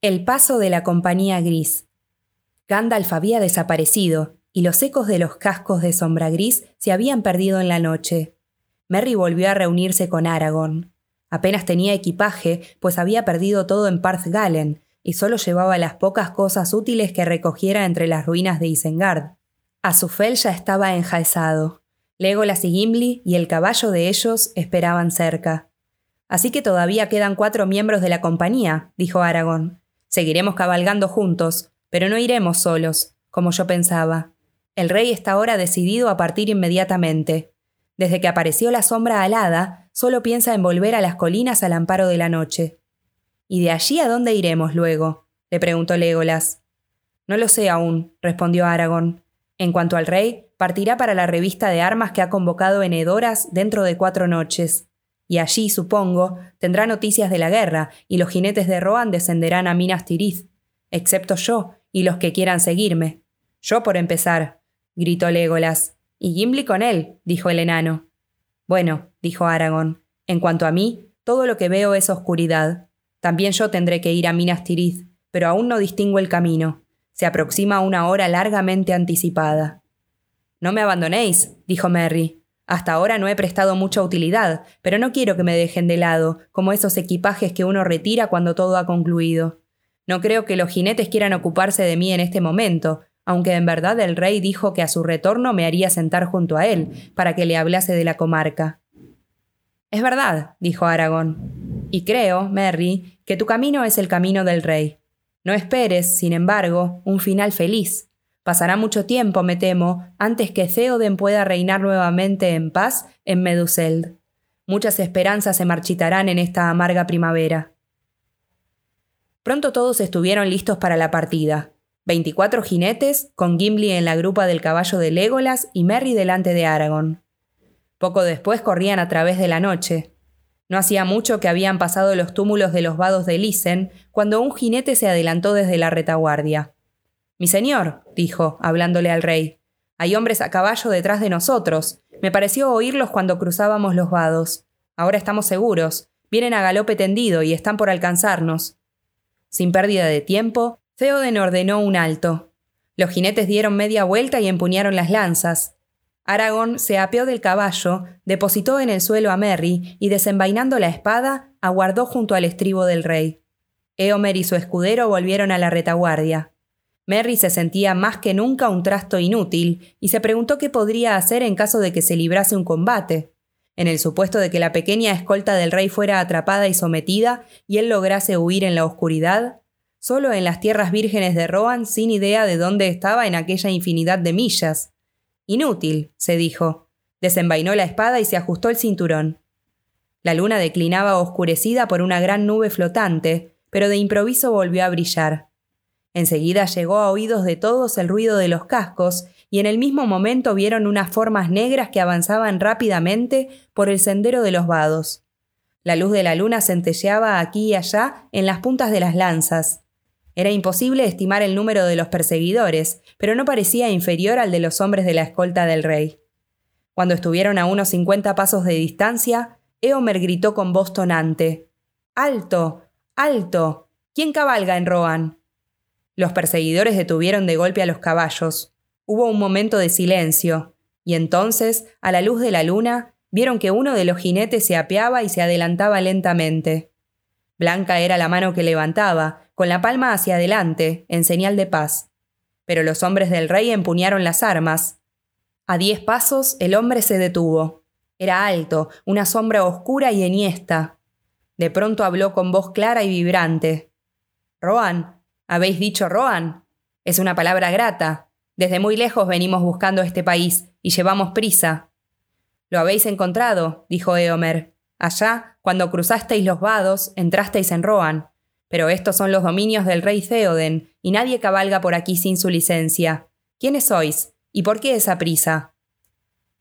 El paso de la compañía gris. Gandalf había desaparecido, y los ecos de los cascos de sombra gris se habían perdido en la noche. Merry volvió a reunirse con Aragorn. Apenas tenía equipaje, pues había perdido todo en Parthgalen, y solo llevaba las pocas cosas útiles que recogiera entre las ruinas de Isengard. Azufel ya estaba enjaezado. Legolas y Gimli y el caballo de ellos esperaban cerca. Así que todavía quedan cuatro miembros de la compañía, dijo Aragorn. Seguiremos cabalgando juntos, pero no iremos solos, como yo pensaba. El rey está ahora decidido a partir inmediatamente. Desde que apareció la sombra alada, solo piensa en volver a las colinas al amparo de la noche. ¿Y de allí a dónde iremos luego? le preguntó Legolas. No lo sé aún, respondió Aragorn. En cuanto al rey, partirá para la revista de armas que ha convocado en Edoras dentro de cuatro noches y allí, supongo, tendrá noticias de la guerra, y los jinetes de Rohan descenderán a Minas Tirith, excepto yo y los que quieran seguirme. Yo por empezar, gritó Legolas. Y Gimli con él, dijo el enano. Bueno, dijo Aragón, en cuanto a mí, todo lo que veo es oscuridad. También yo tendré que ir a Minas Tirith, pero aún no distingo el camino. Se aproxima una hora largamente anticipada. No me abandonéis, dijo Merry. Hasta ahora no he prestado mucha utilidad, pero no quiero que me dejen de lado, como esos equipajes que uno retira cuando todo ha concluido. No creo que los jinetes quieran ocuparse de mí en este momento, aunque en verdad el rey dijo que a su retorno me haría sentar junto a él, para que le hablase de la comarca. Es verdad, dijo Aragón. Y creo, Merry, que tu camino es el camino del rey. No esperes, sin embargo, un final feliz. Pasará mucho tiempo, me temo, antes que Theoden pueda reinar nuevamente en paz en Meduseld. Muchas esperanzas se marchitarán en esta amarga primavera. Pronto todos estuvieron listos para la partida. Veinticuatro jinetes, con Gimli en la grupa del caballo de Legolas y Merry delante de Aragorn. Poco después corrían a través de la noche. No hacía mucho que habían pasado los túmulos de los vados de Lisen cuando un jinete se adelantó desde la retaguardia. Mi señor, dijo, hablándole al rey, hay hombres a caballo detrás de nosotros. Me pareció oírlos cuando cruzábamos los vados. Ahora estamos seguros. Vienen a galope tendido y están por alcanzarnos. Sin pérdida de tiempo, Theoden ordenó un alto. Los jinetes dieron media vuelta y empuñaron las lanzas. Aragorn se apeó del caballo, depositó en el suelo a Merry y, desenvainando la espada, aguardó junto al estribo del rey. Eomer y su escudero volvieron a la retaguardia. Merry se sentía más que nunca un trasto inútil y se preguntó qué podría hacer en caso de que se librase un combate. En el supuesto de que la pequeña escolta del rey fuera atrapada y sometida y él lograse huir en la oscuridad, solo en las tierras vírgenes de Rohan sin idea de dónde estaba en aquella infinidad de millas. Inútil, se dijo. Desenvainó la espada y se ajustó el cinturón. La luna declinaba oscurecida por una gran nube flotante, pero de improviso volvió a brillar. Enseguida llegó a oídos de todos el ruido de los cascos, y en el mismo momento vieron unas formas negras que avanzaban rápidamente por el sendero de los vados. La luz de la luna centelleaba aquí y allá en las puntas de las lanzas. Era imposible estimar el número de los perseguidores, pero no parecía inferior al de los hombres de la escolta del rey. Cuando estuvieron a unos cincuenta pasos de distancia, Eomer gritó con voz tonante: ¡Alto! ¡Alto! ¿Quién cabalga en Rohan? Los perseguidores detuvieron de golpe a los caballos. Hubo un momento de silencio, y entonces, a la luz de la luna, vieron que uno de los jinetes se apeaba y se adelantaba lentamente. Blanca era la mano que levantaba, con la palma hacia adelante, en señal de paz. Pero los hombres del rey empuñaron las armas. A diez pasos el hombre se detuvo. Era alto, una sombra oscura y enhiesta. De pronto habló con voz clara y vibrante. Roan, ¿Habéis dicho Rohan? Es una palabra grata. Desde muy lejos venimos buscando este país y llevamos prisa. Lo habéis encontrado, dijo Eomer. Allá, cuando cruzasteis los vados, entrasteis en Rohan. Pero estos son los dominios del rey Theoden, y nadie cabalga por aquí sin su licencia. ¿Quiénes sois? ¿Y por qué esa prisa?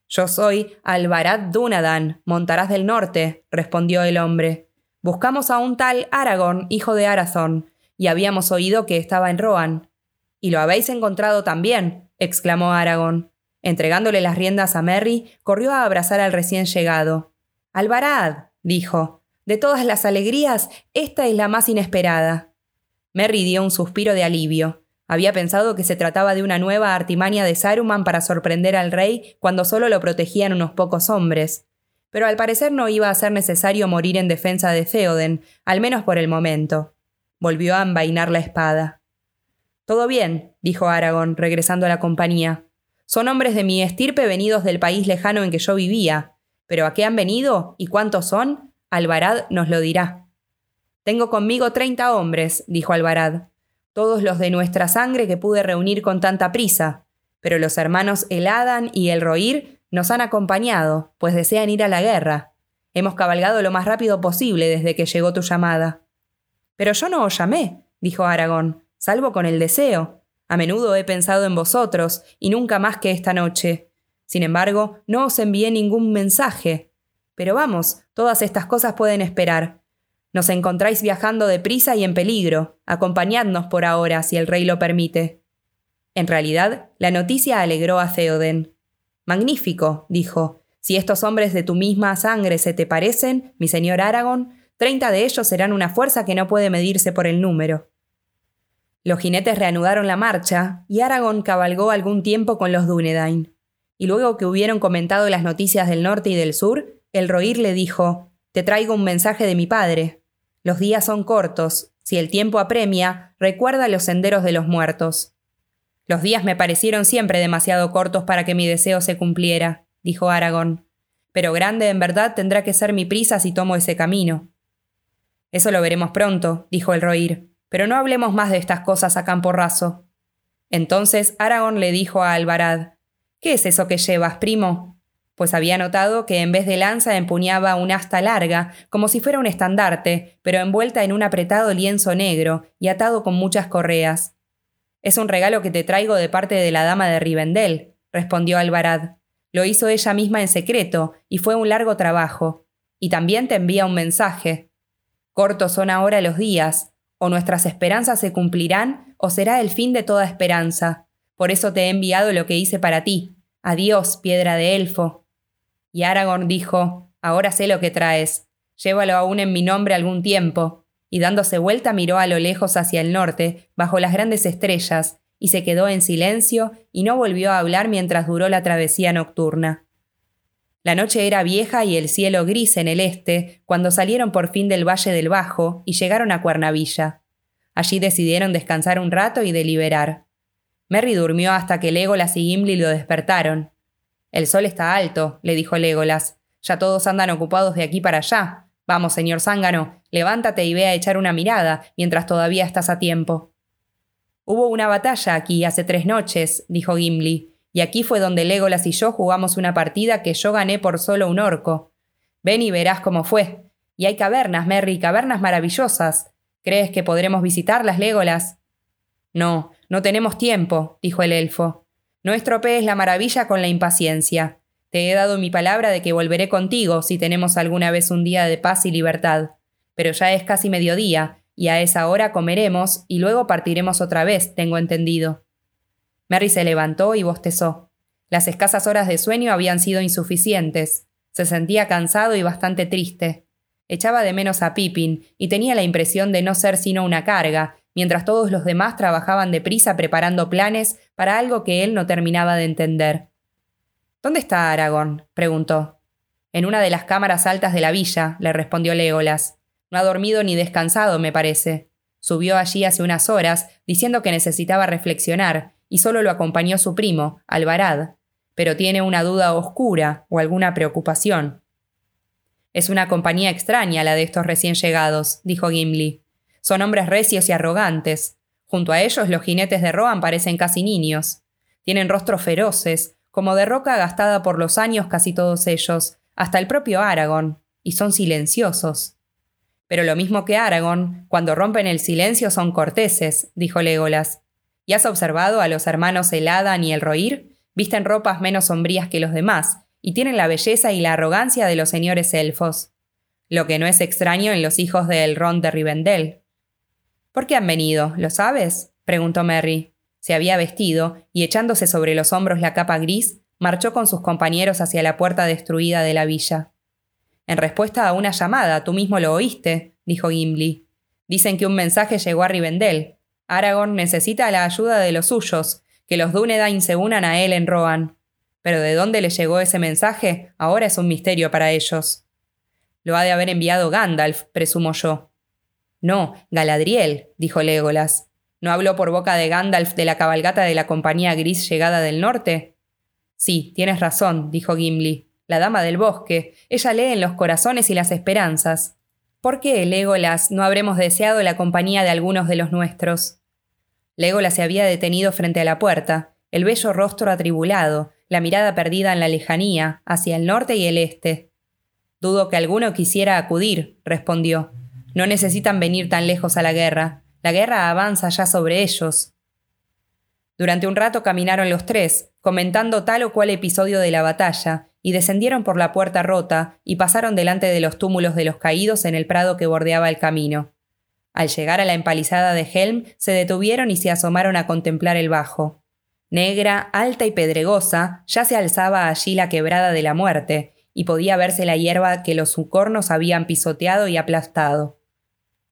Yo soy Alvarad Dunadan, montarás del norte, respondió el hombre. Buscamos a un tal Aragorn, hijo de Arathorn, y habíamos oído que estaba en Rohan. ¿Y lo habéis encontrado también? exclamó Aragón. Entregándole las riendas a Merry, corrió a abrazar al recién llegado. Alvarad, dijo. De todas las alegrías, esta es la más inesperada. Merry dio un suspiro de alivio. Había pensado que se trataba de una nueva artimaña de Saruman para sorprender al rey cuando solo lo protegían unos pocos hombres. Pero al parecer no iba a ser necesario morir en defensa de Theoden, al menos por el momento. Volvió a envainar la espada. Todo bien, dijo Aragorn, regresando a la compañía. Son hombres de mi estirpe venidos del país lejano en que yo vivía. Pero a qué han venido y cuántos son, Alvarad nos lo dirá. Tengo conmigo treinta hombres, dijo Alvarad todos los de nuestra sangre que pude reunir con tanta prisa, pero los hermanos Eladan y el Roir nos han acompañado, pues desean ir a la guerra. Hemos cabalgado lo más rápido posible desde que llegó tu llamada. Pero yo no os llamé, dijo Aragón, salvo con el deseo. A menudo he pensado en vosotros, y nunca más que esta noche. Sin embargo, no os envié ningún mensaje. Pero vamos, todas estas cosas pueden esperar. Nos encontráis viajando deprisa y en peligro. Acompañadnos por ahora, si el rey lo permite. En realidad, la noticia alegró a Theoden. Magnífico, dijo. Si estos hombres de tu misma sangre se te parecen, mi señor Aragón, treinta de ellos serán una fuerza que no puede medirse por el número. Los jinetes reanudaron la marcha, y Aragón cabalgó algún tiempo con los Dúnedain. Y luego que hubieron comentado las noticias del norte y del sur, el Roir le dijo: Te traigo un mensaje de mi padre. Los días son cortos. Si el tiempo apremia, recuerda los senderos de los muertos. Los días me parecieron siempre demasiado cortos para que mi deseo se cumpliera, dijo Aragón. Pero grande en verdad tendrá que ser mi prisa si tomo ese camino. Eso lo veremos pronto, dijo el Roir, pero no hablemos más de estas cosas a campo raso. Entonces Aragón le dijo a Alvarad ¿Qué es eso que llevas, primo? pues había notado que en vez de lanza empuñaba un asta larga, como si fuera un estandarte, pero envuelta en un apretado lienzo negro y atado con muchas correas. Es un regalo que te traigo de parte de la dama de Rivendell, respondió Alvarad. Lo hizo ella misma en secreto, y fue un largo trabajo. Y también te envía un mensaje. Cortos son ahora los días, o nuestras esperanzas se cumplirán, o será el fin de toda esperanza. Por eso te he enviado lo que hice para ti. Adiós, piedra de elfo. Y Aragorn dijo, Ahora sé lo que traes. Llévalo aún en mi nombre algún tiempo. Y dándose vuelta miró a lo lejos hacia el norte, bajo las grandes estrellas, y se quedó en silencio y no volvió a hablar mientras duró la travesía nocturna. La noche era vieja y el cielo gris en el este, cuando salieron por fin del Valle del Bajo y llegaron a Cuernavilla. Allí decidieron descansar un rato y deliberar. Merry durmió hasta que Legolas y Gimli lo despertaron. El sol está alto, le dijo Legolas. Ya todos andan ocupados de aquí para allá. Vamos, señor Zángano, levántate y ve a echar una mirada, mientras todavía estás a tiempo. Hubo una batalla aquí hace tres noches, dijo Gimli, y aquí fue donde Legolas y yo jugamos una partida que yo gané por solo un orco. Ven y verás cómo fue. Y hay cavernas, Merry, cavernas maravillosas. ¿Crees que podremos visitarlas, Legolas? No, no tenemos tiempo, dijo el elfo. No estropees la maravilla con la impaciencia. Te he dado mi palabra de que volveré contigo si tenemos alguna vez un día de paz y libertad. Pero ya es casi mediodía, y a esa hora comeremos y luego partiremos otra vez, tengo entendido. Merry se levantó y bostezó. Las escasas horas de sueño habían sido insuficientes. Se sentía cansado y bastante triste. Echaba de menos a Pippin y tenía la impresión de no ser sino una carga, mientras todos los demás trabajaban deprisa preparando planes para algo que él no terminaba de entender. ¿Dónde está Aragorn? preguntó. En una de las cámaras altas de la villa, le respondió Legolas. No ha dormido ni descansado, me parece. Subió allí hace unas horas, diciendo que necesitaba reflexionar, y solo lo acompañó su primo, Alvarad. Pero tiene una duda oscura o alguna preocupación. Es una compañía extraña la de estos recién llegados, dijo Gimli. Son hombres recios y arrogantes. Junto a ellos los jinetes de Rohan parecen casi niños. Tienen rostros feroces, como de roca gastada por los años casi todos ellos, hasta el propio Aragón, y son silenciosos. Pero lo mismo que Aragón, cuando rompen el silencio son corteses, dijo Legolas. ¿Y has observado a los hermanos Eladan y el Roir? Visten ropas menos sombrías que los demás, y tienen la belleza y la arrogancia de los señores elfos. Lo que no es extraño en los hijos de Elrond de Rivendell. ¿Por qué han venido? ¿Lo sabes? preguntó Merry. Se había vestido, y echándose sobre los hombros la capa gris, marchó con sus compañeros hacia la puerta destruida de la villa. En respuesta a una llamada, tú mismo lo oíste, dijo Gimli. Dicen que un mensaje llegó a Rivendell. Aragorn necesita la ayuda de los suyos, que los Dúnedain se unan a él en Rohan. Pero de dónde le llegó ese mensaje ahora es un misterio para ellos. Lo ha de haber enviado Gandalf, presumo yo. No, Galadriel, dijo Legolas. ¿No habló por boca de Gandalf de la cabalgata de la compañía gris llegada del norte? Sí, tienes razón, dijo Gimli. La dama del bosque. Ella lee en los corazones y las esperanzas. ¿Por qué, Legolas, no habremos deseado la compañía de algunos de los nuestros? Legolas se había detenido frente a la puerta, el bello rostro atribulado, la mirada perdida en la lejanía, hacia el norte y el este. Dudo que alguno quisiera acudir, respondió. No necesitan venir tan lejos a la guerra. La guerra avanza ya sobre ellos. Durante un rato caminaron los tres, comentando tal o cual episodio de la batalla, y descendieron por la puerta rota y pasaron delante de los túmulos de los caídos en el prado que bordeaba el camino. Al llegar a la empalizada de Helm, se detuvieron y se asomaron a contemplar el bajo. Negra, alta y pedregosa, ya se alzaba allí la quebrada de la muerte, y podía verse la hierba que los sucornos habían pisoteado y aplastado.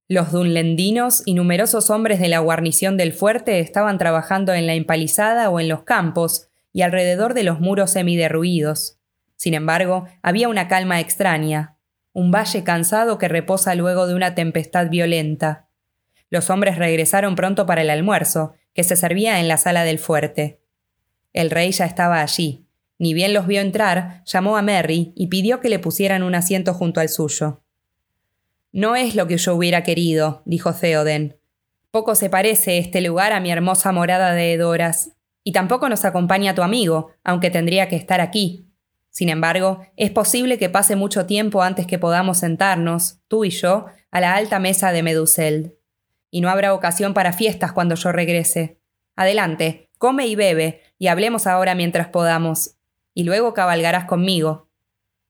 Los dunlendinos y numerosos hombres de la guarnición del fuerte estaban trabajando en la empalizada o en los campos y alrededor de los muros semiderruidos. Sin embargo, había una calma extraña, un valle cansado que reposa luego de una tempestad violenta. Los hombres regresaron pronto para el almuerzo, que se servía en la sala del fuerte. El rey ya estaba allí, ni bien los vio entrar, llamó a Merry y pidió que le pusieran un asiento junto al suyo. No es lo que yo hubiera querido, dijo Theoden. Poco se parece este lugar a mi hermosa morada de Edoras, y tampoco nos acompaña tu amigo, aunque tendría que estar aquí. Sin embargo, es posible que pase mucho tiempo antes que podamos sentarnos, tú y yo, a la alta mesa de Meduseld. Y no habrá ocasión para fiestas cuando yo regrese. Adelante, come y bebe, y hablemos ahora mientras podamos y luego cabalgarás conmigo.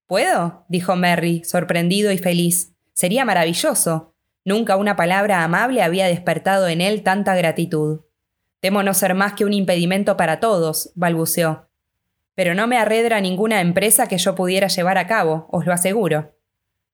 ¿Puedo? dijo Merry, sorprendido y feliz. Sería maravilloso. Nunca una palabra amable había despertado en él tanta gratitud. Temo no ser más que un impedimento para todos, balbuceó. Pero no me arredra ninguna empresa que yo pudiera llevar a cabo, os lo aseguro.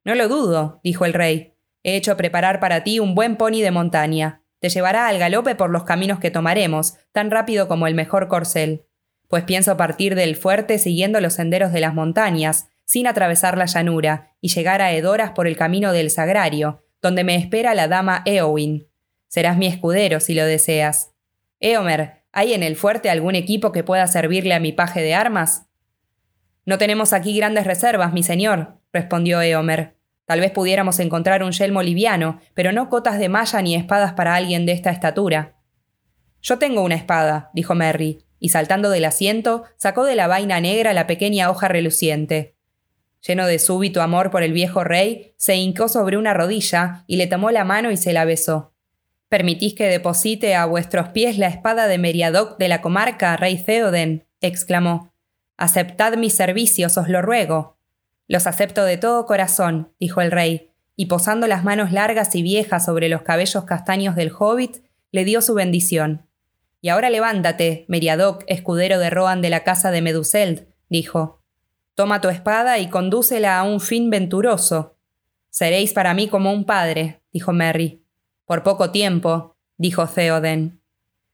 No lo dudo, dijo el rey. He hecho preparar para ti un buen pony de montaña. Te llevará al galope por los caminos que tomaremos, tan rápido como el mejor corcel pues pienso partir del fuerte siguiendo los senderos de las montañas, sin atravesar la llanura, y llegar a Edoras por el camino del Sagrario, donde me espera la dama Eowyn. Serás mi escudero si lo deseas. Eomer, ¿hay en el fuerte algún equipo que pueda servirle a mi paje de armas? No tenemos aquí grandes reservas, mi señor, respondió Eomer. Tal vez pudiéramos encontrar un yelmo liviano, pero no cotas de malla ni espadas para alguien de esta estatura. Yo tengo una espada, dijo Merry, y saltando del asiento, sacó de la vaina negra la pequeña hoja reluciente. Lleno de súbito amor por el viejo rey, se hincó sobre una rodilla y le tomó la mano y se la besó. ¿Permitís que deposite a vuestros pies la espada de Meriadoc de la comarca, rey Theoden? exclamó. Aceptad mis servicios, os lo ruego. Los acepto de todo corazón, dijo el rey, y posando las manos largas y viejas sobre los cabellos castaños del hobbit, le dio su bendición. Y ahora levántate, Meriadoc, escudero de Rohan de la casa de Meduseld, dijo. Toma tu espada y condúcela a un fin venturoso. Seréis para mí como un padre, dijo Merry. Por poco tiempo, dijo Theoden.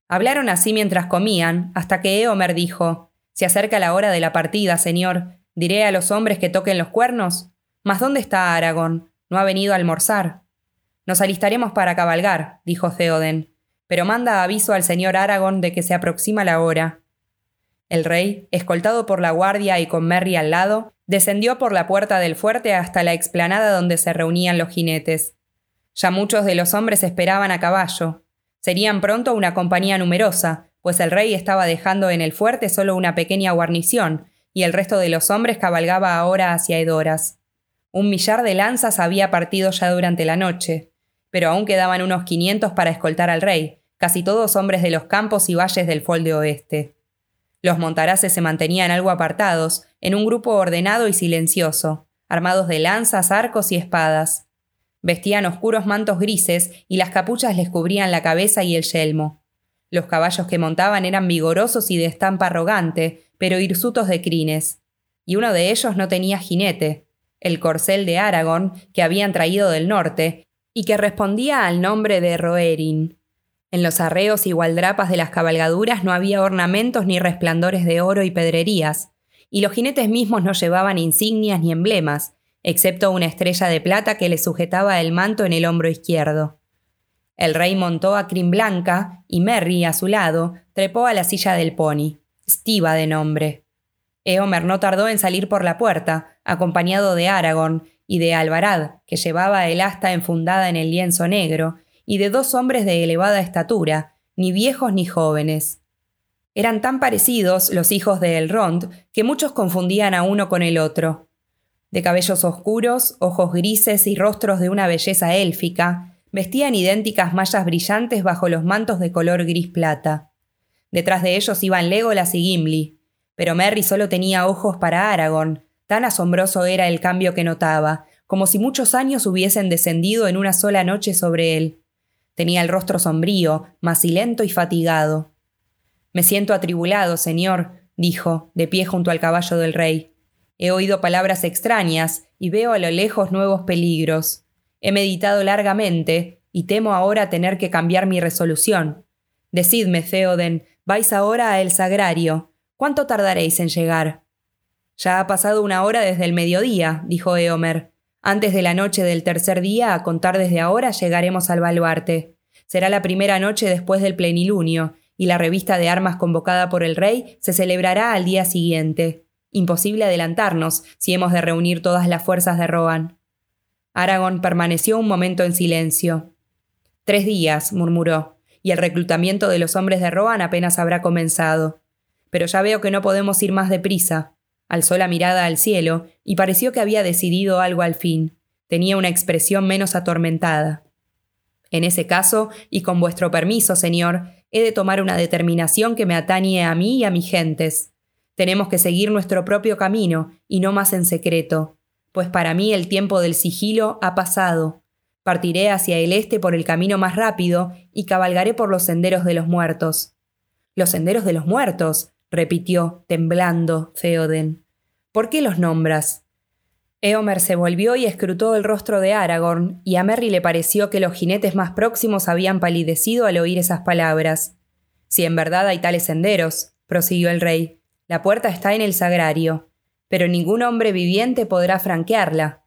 Hablaron así mientras comían, hasta que Eomer dijo: Se acerca la hora de la partida, señor. Diré a los hombres que toquen los cuernos. Mas ¿dónde está Aragón? No ha venido a almorzar. Nos alistaremos para cabalgar, dijo Theoden pero manda aviso al señor Aragón de que se aproxima la hora. El rey, escoltado por la guardia y con Merry al lado, descendió por la puerta del fuerte hasta la explanada donde se reunían los jinetes. Ya muchos de los hombres esperaban a caballo. Serían pronto una compañía numerosa, pues el rey estaba dejando en el fuerte solo una pequeña guarnición, y el resto de los hombres cabalgaba ahora hacia Edoras. Un millar de lanzas había partido ya durante la noche pero aún quedaban unos 500 para escoltar al rey, casi todos hombres de los campos y valles del Folde Oeste. Los montaraces se mantenían algo apartados, en un grupo ordenado y silencioso, armados de lanzas, arcos y espadas. Vestían oscuros mantos grises y las capuchas les cubrían la cabeza y el yelmo. Los caballos que montaban eran vigorosos y de estampa arrogante, pero hirsutos de crines. Y uno de ellos no tenía jinete. El corcel de Aragón, que habían traído del norte, y que respondía al nombre de Roerin. En los arreos y gualdrapas de las cabalgaduras no había ornamentos ni resplandores de oro y pedrerías, y los jinetes mismos no llevaban insignias ni emblemas, excepto una estrella de plata que le sujetaba el manto en el hombro izquierdo. El rey montó a Crin Blanca y Merry, a su lado, trepó a la silla del pony, Stiva de nombre. Eomer no tardó en salir por la puerta, acompañado de Aragorn y de Alvarad, que llevaba el asta enfundada en el lienzo negro, y de dos hombres de elevada estatura, ni viejos ni jóvenes. Eran tan parecidos los hijos de Elrond que muchos confundían a uno con el otro. De cabellos oscuros, ojos grises y rostros de una belleza élfica, vestían idénticas mallas brillantes bajo los mantos de color gris plata. Detrás de ellos iban Legolas y Gimli, pero Merry solo tenía ojos para Aragorn, tan asombroso era el cambio que notaba, como si muchos años hubiesen descendido en una sola noche sobre él. Tenía el rostro sombrío, macilento y fatigado. Me siento atribulado, señor, dijo, de pie junto al caballo del rey. He oído palabras extrañas y veo a lo lejos nuevos peligros. He meditado largamente y temo ahora tener que cambiar mi resolución. Decidme, Theoden, vais ahora a el sagrario. ¿Cuánto tardaréis en llegar? Ya ha pasado una hora desde el mediodía, dijo Eomer. Antes de la noche del tercer día, a contar desde ahora, llegaremos al baluarte. Será la primera noche después del plenilunio, y la revista de armas convocada por el rey se celebrará al día siguiente. Imposible adelantarnos si hemos de reunir todas las fuerzas de Rohan. Aragón permaneció un momento en silencio. Tres días, murmuró, y el reclutamiento de los hombres de Rohan apenas habrá comenzado pero ya veo que no podemos ir más deprisa. Alzó la mirada al cielo y pareció que había decidido algo al fin. Tenía una expresión menos atormentada. En ese caso, y con vuestro permiso, señor, he de tomar una determinación que me atañe a mí y a mis gentes. Tenemos que seguir nuestro propio camino, y no más en secreto, pues para mí el tiempo del sigilo ha pasado. Partiré hacia el este por el camino más rápido y cabalgaré por los senderos de los muertos. Los senderos de los muertos, repitió, temblando, Theoden. ¿Por qué los nombras? Eomer se volvió y escrutó el rostro de Aragorn, y a Merry le pareció que los jinetes más próximos habían palidecido al oír esas palabras. Si en verdad hay tales senderos, prosiguió el rey, la puerta está en el sagrario, pero ningún hombre viviente podrá franquearla.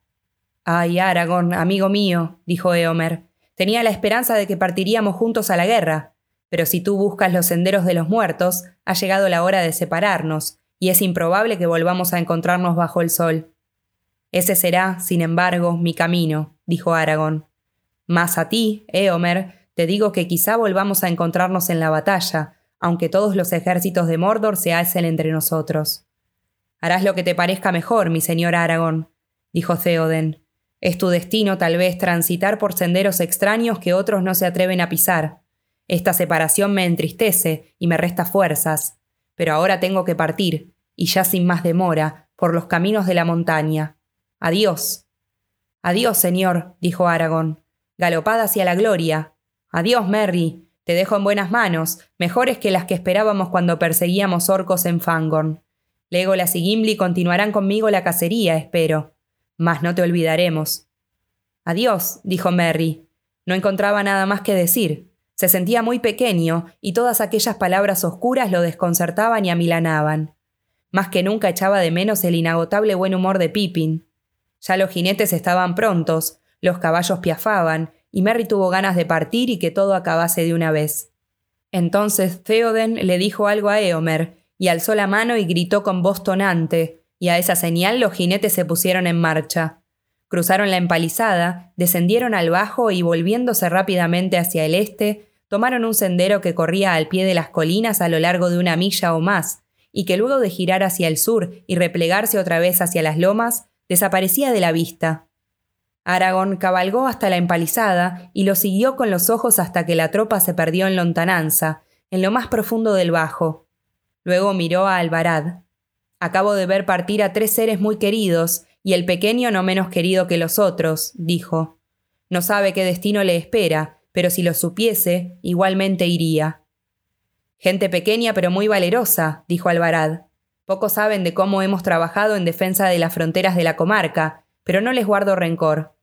Ay, Aragorn, amigo mío, dijo Eomer, tenía la esperanza de que partiríamos juntos a la guerra. Pero si tú buscas los senderos de los muertos, ha llegado la hora de separarnos, y es improbable que volvamos a encontrarnos bajo el sol. Ese será, sin embargo, mi camino, dijo Aragón. Mas a ti, Eomer, te digo que quizá volvamos a encontrarnos en la batalla, aunque todos los ejércitos de Mordor se alcen entre nosotros. Harás lo que te parezca mejor, mi señor Aragón, dijo Theoden. Es tu destino tal vez transitar por senderos extraños que otros no se atreven a pisar, esta separación me entristece y me resta fuerzas, pero ahora tengo que partir, y ya sin más demora, por los caminos de la montaña. Adiós. Adiós, señor, dijo Aragón. Galopad hacia la gloria. Adiós, Merry. Te dejo en buenas manos, mejores que las que esperábamos cuando perseguíamos orcos en Fangorn. Legolas y Gimli continuarán conmigo la cacería, espero. Mas no te olvidaremos. Adiós, dijo Merry. No encontraba nada más que decir. Se sentía muy pequeño y todas aquellas palabras oscuras lo desconcertaban y amilanaban. Más que nunca echaba de menos el inagotable buen humor de Pippin. Ya los jinetes estaban prontos, los caballos piafaban, y Merry tuvo ganas de partir y que todo acabase de una vez. Entonces Theoden le dijo algo a Eomer, y alzó la mano y gritó con voz tonante, y a esa señal los jinetes se pusieron en marcha. Cruzaron la empalizada, descendieron al bajo y volviéndose rápidamente hacia el este, tomaron un sendero que corría al pie de las colinas a lo largo de una milla o más, y que luego de girar hacia el sur y replegarse otra vez hacia las lomas, desaparecía de la vista. Aragón cabalgó hasta la empalizada y lo siguió con los ojos hasta que la tropa se perdió en lontananza, en lo más profundo del bajo. Luego miró a Alvarad. Acabo de ver partir a tres seres muy queridos, y el pequeño no menos querido que los otros, dijo. No sabe qué destino le espera, pero si lo supiese, igualmente iría. Gente pequeña pero muy valerosa, dijo Alvarad. Pocos saben de cómo hemos trabajado en defensa de las fronteras de la comarca, pero no les guardo rencor.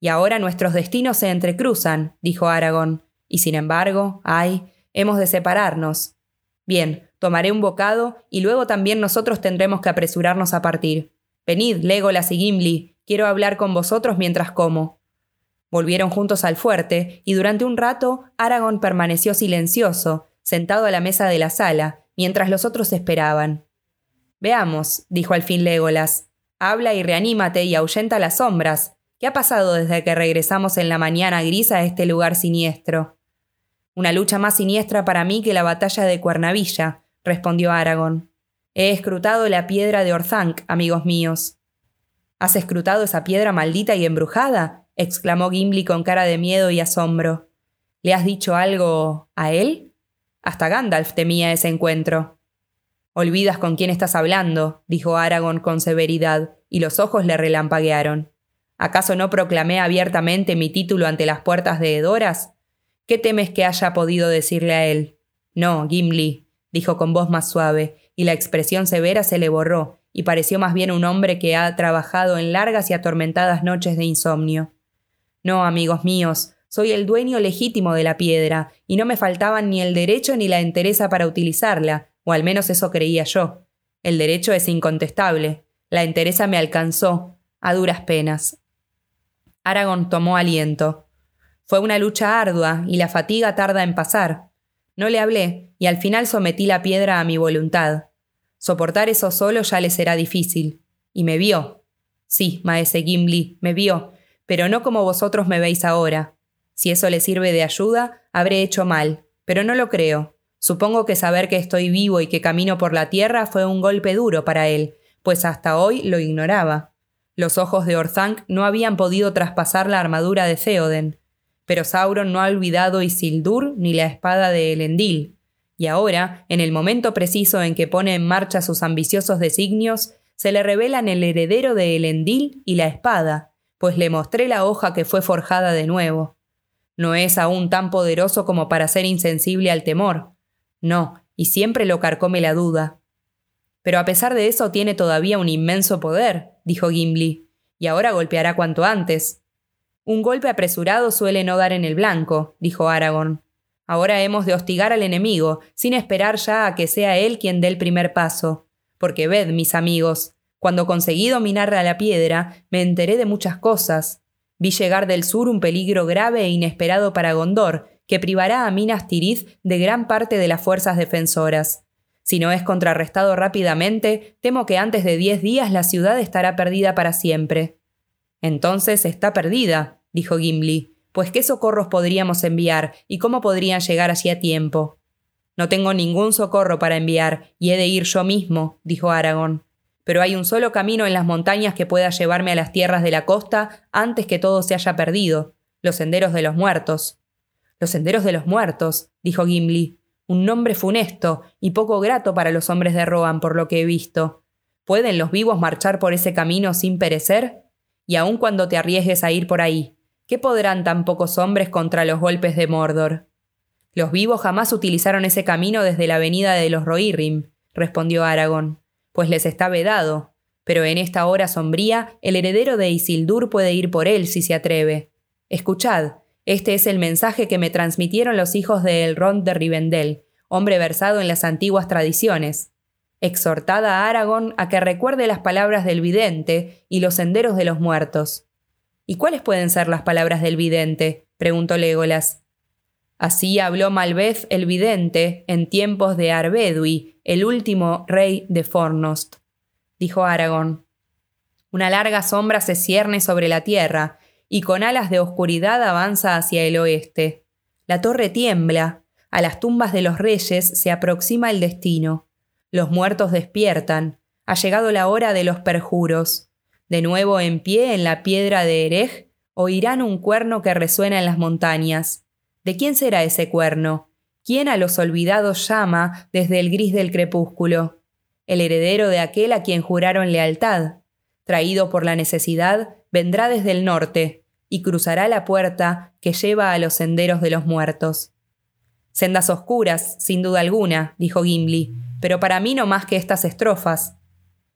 Y ahora nuestros destinos se entrecruzan, dijo Aragón, y sin embargo, ay, hemos de separarnos. Bien, tomaré un bocado y luego también nosotros tendremos que apresurarnos a partir. Venid, Legolas y Gimli, quiero hablar con vosotros mientras como. Volvieron juntos al fuerte, y durante un rato Aragón permaneció silencioso, sentado a la mesa de la sala, mientras los otros esperaban. Veamos, dijo al fin Legolas. Habla y reanímate y ahuyenta las sombras, ¿Qué ha pasado desde que regresamos en la mañana gris a este lugar siniestro? Una lucha más siniestra para mí que la batalla de Cuernavilla, respondió Aragón. He escrutado la piedra de Orzank, amigos míos. ¿Has escrutado esa piedra maldita y embrujada? exclamó Gimli con cara de miedo y asombro. ¿Le has dicho algo a él? Hasta Gandalf temía ese encuentro. Olvidas con quién estás hablando, dijo Aragón con severidad, y los ojos le relampaguearon. ¿Acaso no proclamé abiertamente mi título ante las puertas de Edoras? ¿Qué temes que haya podido decirle a él? No, Gimli, dijo con voz más suave, y la expresión severa se le borró, y pareció más bien un hombre que ha trabajado en largas y atormentadas noches de insomnio. No, amigos míos, soy el dueño legítimo de la piedra, y no me faltaban ni el derecho ni la entereza para utilizarla, o al menos eso creía yo. El derecho es incontestable, la entereza me alcanzó, a duras penas. Aragón tomó aliento. Fue una lucha ardua y la fatiga tarda en pasar. No le hablé y al final sometí la piedra a mi voluntad. Soportar eso solo ya le será difícil. Y me vio. Sí, maese Gimli, me vio, pero no como vosotros me veis ahora. Si eso le sirve de ayuda, habré hecho mal, pero no lo creo. Supongo que saber que estoy vivo y que camino por la tierra fue un golpe duro para él, pues hasta hoy lo ignoraba. Los ojos de Orthanc no habían podido traspasar la armadura de Theoden, pero Sauron no ha olvidado Isildur ni la espada de Elendil, y ahora, en el momento preciso en que pone en marcha sus ambiciosos designios, se le revelan el heredero de Elendil y la espada, pues le mostré la hoja que fue forjada de nuevo. No es aún tan poderoso como para ser insensible al temor. No, y siempre lo carcome la duda. Pero a pesar de eso tiene todavía un inmenso poder, dijo Gimli, y ahora golpeará cuanto antes. Un golpe apresurado suele no dar en el blanco, dijo Aragorn. Ahora hemos de hostigar al enemigo, sin esperar ya a que sea él quien dé el primer paso. Porque ved, mis amigos, cuando conseguí dominar a la piedra, me enteré de muchas cosas. Vi llegar del sur un peligro grave e inesperado para Gondor, que privará a Minas Tirith de gran parte de las fuerzas defensoras. Si no es contrarrestado rápidamente, temo que antes de diez días la ciudad estará perdida para siempre. Entonces está perdida, dijo Gimli, pues qué socorros podríamos enviar y cómo podrían llegar allí a tiempo. No tengo ningún socorro para enviar, y he de ir yo mismo, dijo Aragón. Pero hay un solo camino en las montañas que pueda llevarme a las tierras de la costa antes que todo se haya perdido, los senderos de los muertos. Los senderos de los muertos, dijo Gimli un nombre funesto y poco grato para los hombres de Rohan por lo que he visto. ¿Pueden los vivos marchar por ese camino sin perecer? Y aun cuando te arriesgues a ir por ahí, ¿qué podrán tan pocos hombres contra los golpes de Mordor? Los vivos jamás utilizaron ese camino desde la avenida de los Rohirrim, respondió Aragón, pues les está vedado. Pero en esta hora sombría, el heredero de Isildur puede ir por él si se atreve. Escuchad, este es el mensaje que me transmitieron los hijos de Elrond de Rivendell, hombre versado en las antiguas tradiciones. Exhortada a Aragorn a que recuerde las palabras del vidente y los senderos de los muertos. ¿Y cuáles pueden ser las palabras del vidente? preguntó Legolas. Así habló Malvez el vidente en tiempos de Arbedui, el último rey de Fornost, dijo Aragorn. Una larga sombra se cierne sobre la tierra, y con alas de oscuridad avanza hacia el oeste. La torre tiembla, a las tumbas de los reyes se aproxima el destino. Los muertos despiertan, ha llegado la hora de los perjuros. De nuevo en pie en la piedra de Erej, oirán un cuerno que resuena en las montañas. ¿De quién será ese cuerno? ¿Quién a los olvidados llama desde el gris del crepúsculo? El heredero de aquel a quien juraron lealtad. Traído por la necesidad, vendrá desde el norte y cruzará la puerta que lleva a los senderos de los muertos. Sendas oscuras, sin duda alguna, dijo Gimli, pero para mí no más que estas estrofas.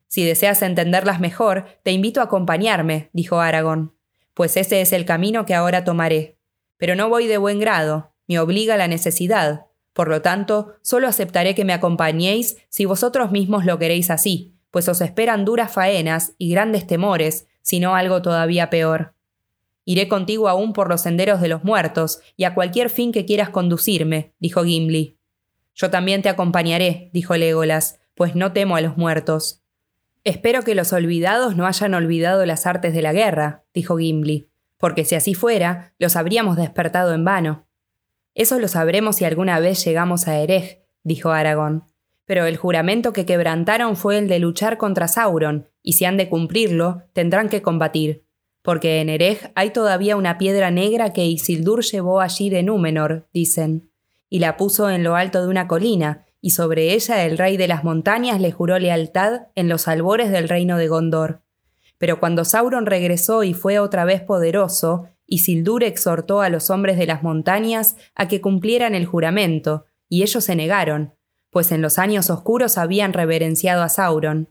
Si deseas entenderlas mejor, te invito a acompañarme, dijo Aragón, pues ese es el camino que ahora tomaré. Pero no voy de buen grado, me obliga la necesidad. Por lo tanto, solo aceptaré que me acompañéis si vosotros mismos lo queréis así, pues os esperan duras faenas y grandes temores, si no algo todavía peor. Iré contigo aún por los senderos de los muertos, y a cualquier fin que quieras conducirme, dijo Gimli. Yo también te acompañaré, dijo Legolas, pues no temo a los muertos. Espero que los olvidados no hayan olvidado las artes de la guerra, dijo Gimli, porque si así fuera, los habríamos despertado en vano. Eso lo sabremos si alguna vez llegamos a Erej, dijo Aragón. Pero el juramento que quebrantaron fue el de luchar contra Sauron, y si han de cumplirlo, tendrán que combatir. Porque en Erej hay todavía una piedra negra que Isildur llevó allí de Númenor, dicen, y la puso en lo alto de una colina, y sobre ella el rey de las montañas le juró lealtad en los albores del reino de Gondor. Pero cuando Sauron regresó y fue otra vez poderoso, Isildur exhortó a los hombres de las montañas a que cumplieran el juramento, y ellos se negaron, pues en los años oscuros habían reverenciado a Sauron.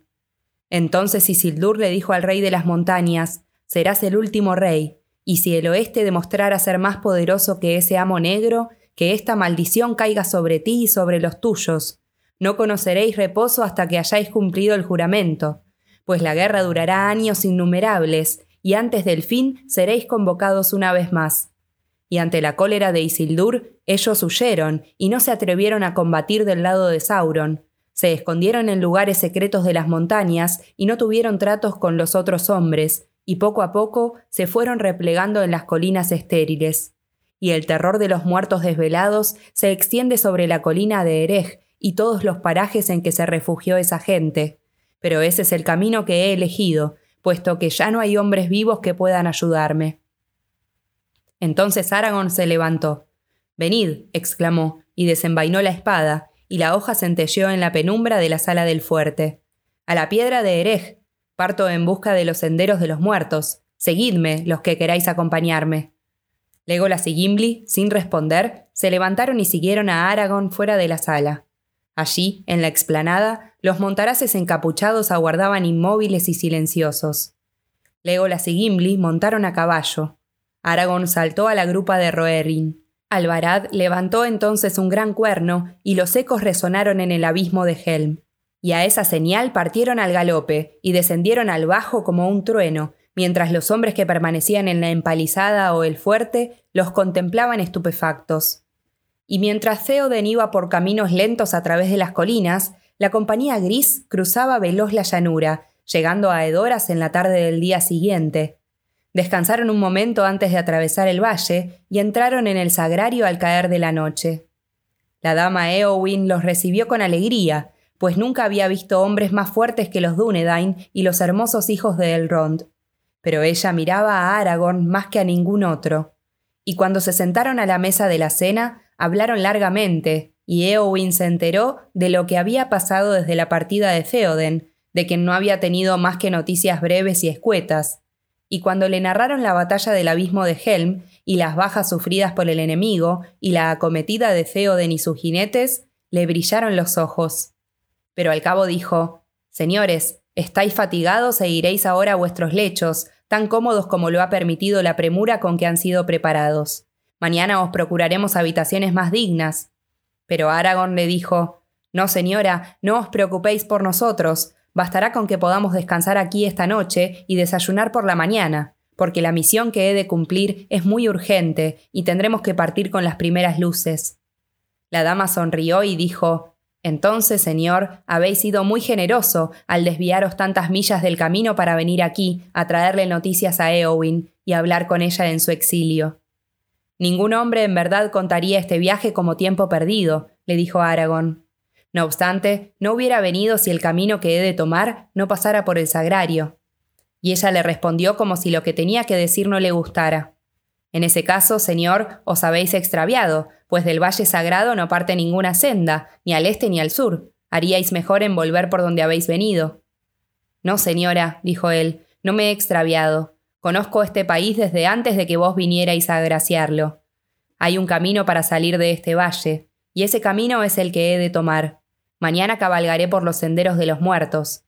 Entonces Isildur le dijo al rey de las montañas, Serás el último rey, y si el oeste demostrara ser más poderoso que ese amo negro, que esta maldición caiga sobre ti y sobre los tuyos. No conoceréis reposo hasta que hayáis cumplido el juramento, pues la guerra durará años innumerables, y antes del fin seréis convocados una vez más. Y ante la cólera de Isildur, ellos huyeron y no se atrevieron a combatir del lado de Sauron. Se escondieron en lugares secretos de las montañas y no tuvieron tratos con los otros hombres, y poco a poco se fueron replegando en las colinas estériles. Y el terror de los muertos desvelados se extiende sobre la colina de Erej y todos los parajes en que se refugió esa gente. Pero ese es el camino que he elegido, puesto que ya no hay hombres vivos que puedan ayudarme. Entonces Aragorn se levantó. Venid, exclamó, y desenvainó la espada, y la hoja centelleó en la penumbra de la sala del fuerte. A la piedra de Erej. Parto en busca de los senderos de los muertos. Seguidme, los que queráis acompañarme. Legolas y Gimli, sin responder, se levantaron y siguieron a Aragorn fuera de la sala. Allí, en la explanada, los montaraces encapuchados aguardaban inmóviles y silenciosos. Legolas y Gimli montaron a caballo. Aragorn saltó a la grupa de Roerin. Alvarad levantó entonces un gran cuerno y los ecos resonaron en el abismo de Helm. Y a esa señal partieron al galope y descendieron al bajo como un trueno, mientras los hombres que permanecían en la empalizada o el fuerte los contemplaban estupefactos. Y mientras Theoden iba por caminos lentos a través de las colinas, la compañía gris cruzaba veloz la llanura, llegando a Edoras en la tarde del día siguiente. Descansaron un momento antes de atravesar el valle y entraron en el sagrario al caer de la noche. La dama Eowyn los recibió con alegría, pues nunca había visto hombres más fuertes que los Dúnedain y los hermosos hijos de Elrond. Pero ella miraba a Aragorn más que a ningún otro. Y cuando se sentaron a la mesa de la cena, hablaron largamente, y Eowyn se enteró de lo que había pasado desde la partida de Theoden, de quien no había tenido más que noticias breves y escuetas. Y cuando le narraron la batalla del abismo de Helm, y las bajas sufridas por el enemigo, y la acometida de Theoden y sus jinetes, le brillaron los ojos. Pero al cabo dijo, Señores, estáis fatigados e iréis ahora a vuestros lechos, tan cómodos como lo ha permitido la premura con que han sido preparados. Mañana os procuraremos habitaciones más dignas. Pero Aragorn le dijo No, señora, no os preocupéis por nosotros, bastará con que podamos descansar aquí esta noche y desayunar por la mañana, porque la misión que he de cumplir es muy urgente y tendremos que partir con las primeras luces. La dama sonrió y dijo Entonces, señor, habéis sido muy generoso al desviaros tantas millas del camino para venir aquí a traerle noticias a Eowyn y hablar con ella en su exilio. Ningún hombre en verdad contaría este viaje como tiempo perdido, le dijo Aragón. No obstante, no hubiera venido si el camino que he de tomar no pasara por el sagrario. Y ella le respondió como si lo que tenía que decir no le gustara. En ese caso, señor, os habéis extraviado, pues del valle sagrado no parte ninguna senda, ni al este ni al sur. Haríais mejor en volver por donde habéis venido. No, señora, dijo él, no me he extraviado. Conozco este país desde antes de que vos vinierais a agraciarlo. Hay un camino para salir de este valle, y ese camino es el que he de tomar. Mañana cabalgaré por los senderos de los muertos.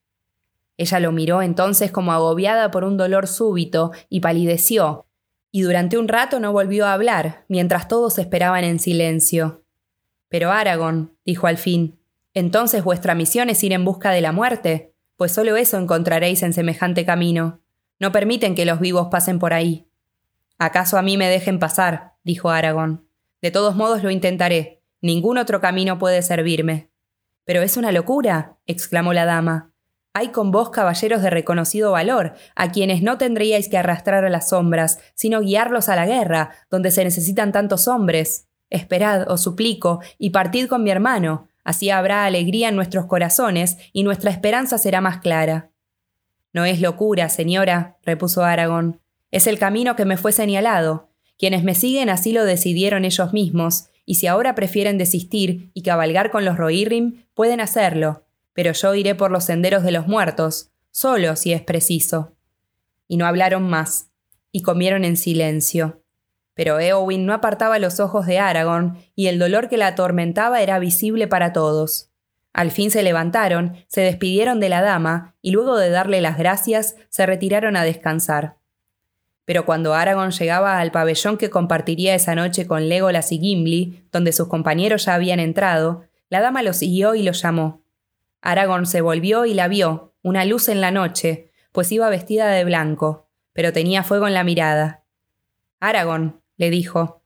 Ella lo miró entonces como agobiada por un dolor súbito y palideció, y durante un rato no volvió a hablar, mientras todos esperaban en silencio. Pero Aragón, dijo al fin, entonces vuestra misión es ir en busca de la muerte, pues solo eso encontraréis en semejante camino. No permiten que los vivos pasen por ahí. ¿Acaso a mí me dejen pasar? dijo Aragón. De todos modos lo intentaré. Ningún otro camino puede servirme. Pero es una locura, exclamó la dama. Hay con vos caballeros de reconocido valor, a quienes no tendríais que arrastrar a las sombras, sino guiarlos a la guerra, donde se necesitan tantos hombres. Esperad, os suplico, y partid con mi hermano, así habrá alegría en nuestros corazones, y nuestra esperanza será más clara. No es locura, señora, repuso Aragón. Es el camino que me fue señalado. Quienes me siguen así lo decidieron ellos mismos, y si ahora prefieren desistir y cabalgar con los Rohirrim, pueden hacerlo, pero yo iré por los senderos de los muertos, solo si es preciso. Y no hablaron más, y comieron en silencio. Pero Eowyn no apartaba los ojos de Aragorn, y el dolor que la atormentaba era visible para todos. Al fin se levantaron, se despidieron de la dama, y luego de darle las gracias, se retiraron a descansar. Pero cuando Aragorn llegaba al pabellón que compartiría esa noche con Legolas y Gimli, donde sus compañeros ya habían entrado, la dama lo siguió y lo llamó. Aragorn se volvió y la vio, una luz en la noche, pues iba vestida de blanco, pero tenía fuego en la mirada. Aragorn, le dijo,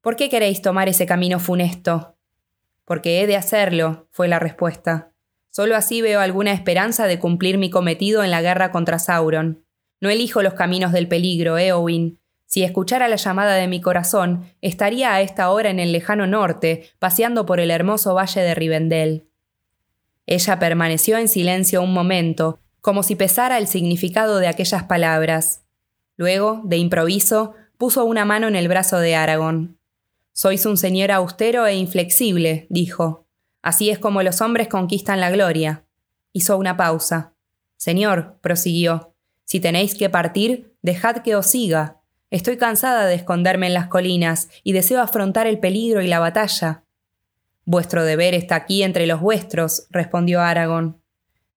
¿por qué queréis tomar ese camino funesto? Porque he de hacerlo, fue la respuesta. Solo así veo alguna esperanza de cumplir mi cometido en la guerra contra Sauron. No elijo los caminos del peligro, Eowyn. Si escuchara la llamada de mi corazón, estaría a esta hora en el lejano norte, paseando por el hermoso valle de Rivendell. Ella permaneció en silencio un momento, como si pesara el significado de aquellas palabras. Luego, de improviso, puso una mano en el brazo de Aragón. Sois un señor austero e inflexible, dijo. Así es como los hombres conquistan la gloria. Hizo una pausa. Señor, prosiguió, si tenéis que partir, dejad que os siga. Estoy cansada de esconderme en las colinas y deseo afrontar el peligro y la batalla. Vuestro deber está aquí entre los vuestros, respondió Aragón.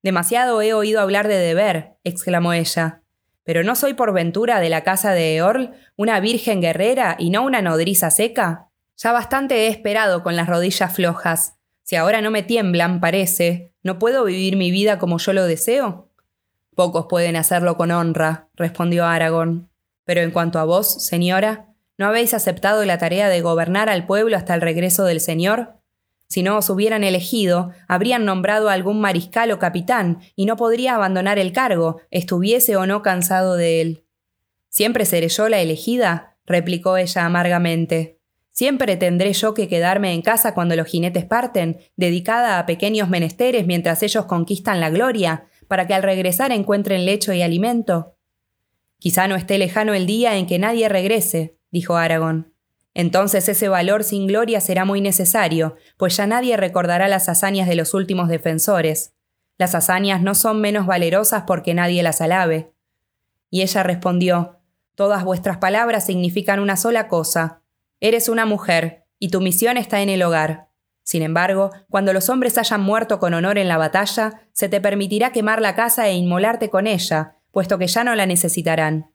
Demasiado he oído hablar de deber, exclamó ella. Pero ¿no soy por ventura de la casa de Eorl una virgen guerrera y no una nodriza seca? Ya bastante he esperado con las rodillas flojas. Si ahora no me tiemblan, parece, ¿no puedo vivir mi vida como yo lo deseo? Pocos pueden hacerlo con honra, respondió Aragón. Pero en cuanto a vos, señora, ¿no habéis aceptado la tarea de gobernar al pueblo hasta el regreso del Señor? Si no os hubieran elegido, habrían nombrado a algún mariscal o capitán, y no podría abandonar el cargo, estuviese o no cansado de él. ¿Siempre seré yo la elegida? replicó ella amargamente. ¿Siempre tendré yo que quedarme en casa cuando los jinetes parten, dedicada a pequeños menesteres mientras ellos conquistan la gloria, para que al regresar encuentren lecho y alimento? Quizá no esté lejano el día en que nadie regrese, dijo Aragón. Entonces ese valor sin gloria será muy necesario, pues ya nadie recordará las hazañas de los últimos defensores. Las hazañas no son menos valerosas porque nadie las alabe. Y ella respondió, Todas vuestras palabras significan una sola cosa. Eres una mujer, y tu misión está en el hogar. Sin embargo, cuando los hombres hayan muerto con honor en la batalla, se te permitirá quemar la casa e inmolarte con ella, puesto que ya no la necesitarán.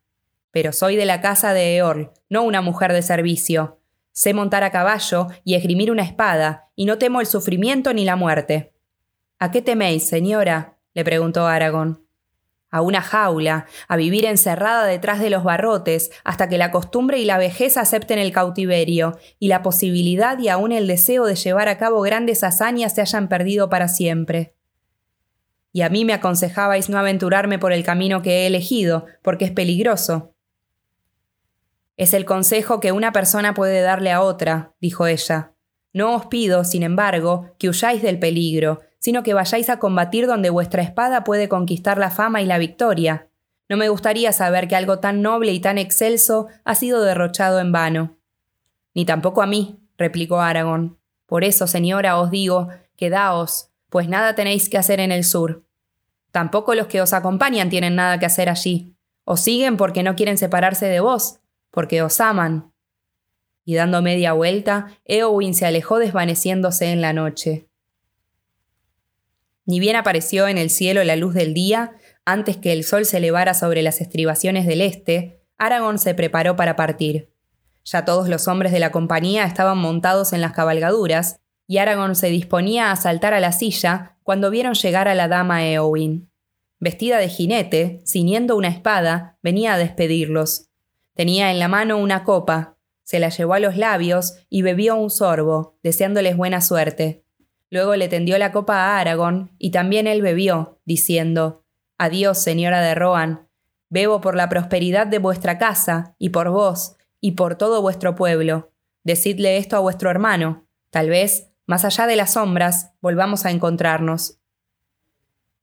Pero soy de la casa de Eorl, no una mujer de servicio. Sé montar a caballo y esgrimir una espada, y no temo el sufrimiento ni la muerte. ¿A qué teméis, señora? le preguntó Aragón. A una jaula, a vivir encerrada detrás de los barrotes, hasta que la costumbre y la vejez acepten el cautiverio, y la posibilidad y aún el deseo de llevar a cabo grandes hazañas se hayan perdido para siempre. Y a mí me aconsejabais no aventurarme por el camino que he elegido, porque es peligroso. Es el consejo que una persona puede darle a otra, dijo ella. No os pido, sin embargo, que huyáis del peligro, sino que vayáis a combatir donde vuestra espada puede conquistar la fama y la victoria. No me gustaría saber que algo tan noble y tan excelso ha sido derrochado en vano. Ni tampoco a mí, replicó Aragón. Por eso, señora, os digo, quedaos, pues nada tenéis que hacer en el sur. Tampoco los que os acompañan tienen nada que hacer allí. Os siguen porque no quieren separarse de vos, porque os aman. Y dando media vuelta, Eowyn se alejó desvaneciéndose en la noche. Ni bien apareció en el cielo la luz del día, antes que el sol se elevara sobre las estribaciones del este, Aragorn se preparó para partir. Ya todos los hombres de la compañía estaban montados en las cabalgaduras, y Aragorn se disponía a saltar a la silla cuando vieron llegar a la dama Eowyn. Vestida de jinete, ciñendo una espada, venía a despedirlos. Tenía en la mano una copa, se la llevó a los labios y bebió un sorbo, deseándoles buena suerte. Luego le tendió la copa a Aragorn, y también él bebió, diciendo Adiós, señora de Rohan. Bebo por la prosperidad de vuestra casa, y por vos, y por todo vuestro pueblo. Decidle esto a vuestro hermano. Tal vez, más allá de las sombras, volvamos a encontrarnos.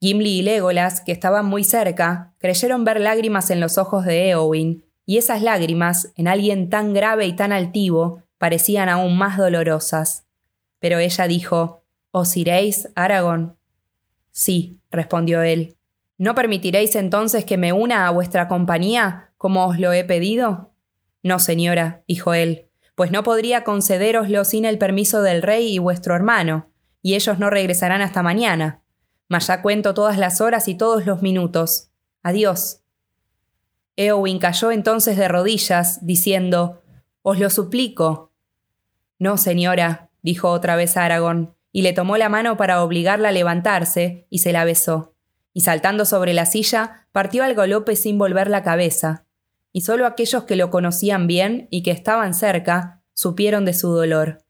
Gimli y Legolas, que estaban muy cerca, creyeron ver lágrimas en los ojos de Eowyn, y esas lágrimas, en alguien tan grave y tan altivo, parecían aún más dolorosas. Pero ella dijo, ¿Os iréis, Aragón? Sí, respondió él. ¿No permitiréis entonces que me una a vuestra compañía, como os lo he pedido? No, señora, dijo él, pues no podría concederoslo sin el permiso del rey y vuestro hermano, y ellos no regresarán hasta mañana. Mas ya cuento todas las horas y todos los minutos. Adiós. Eowyn cayó entonces de rodillas, diciendo Os lo suplico. No, señora, dijo otra vez Aragón, y le tomó la mano para obligarla a levantarse, y se la besó. Y saltando sobre la silla, partió al galope sin volver la cabeza. Y solo aquellos que lo conocían bien y que estaban cerca supieron de su dolor.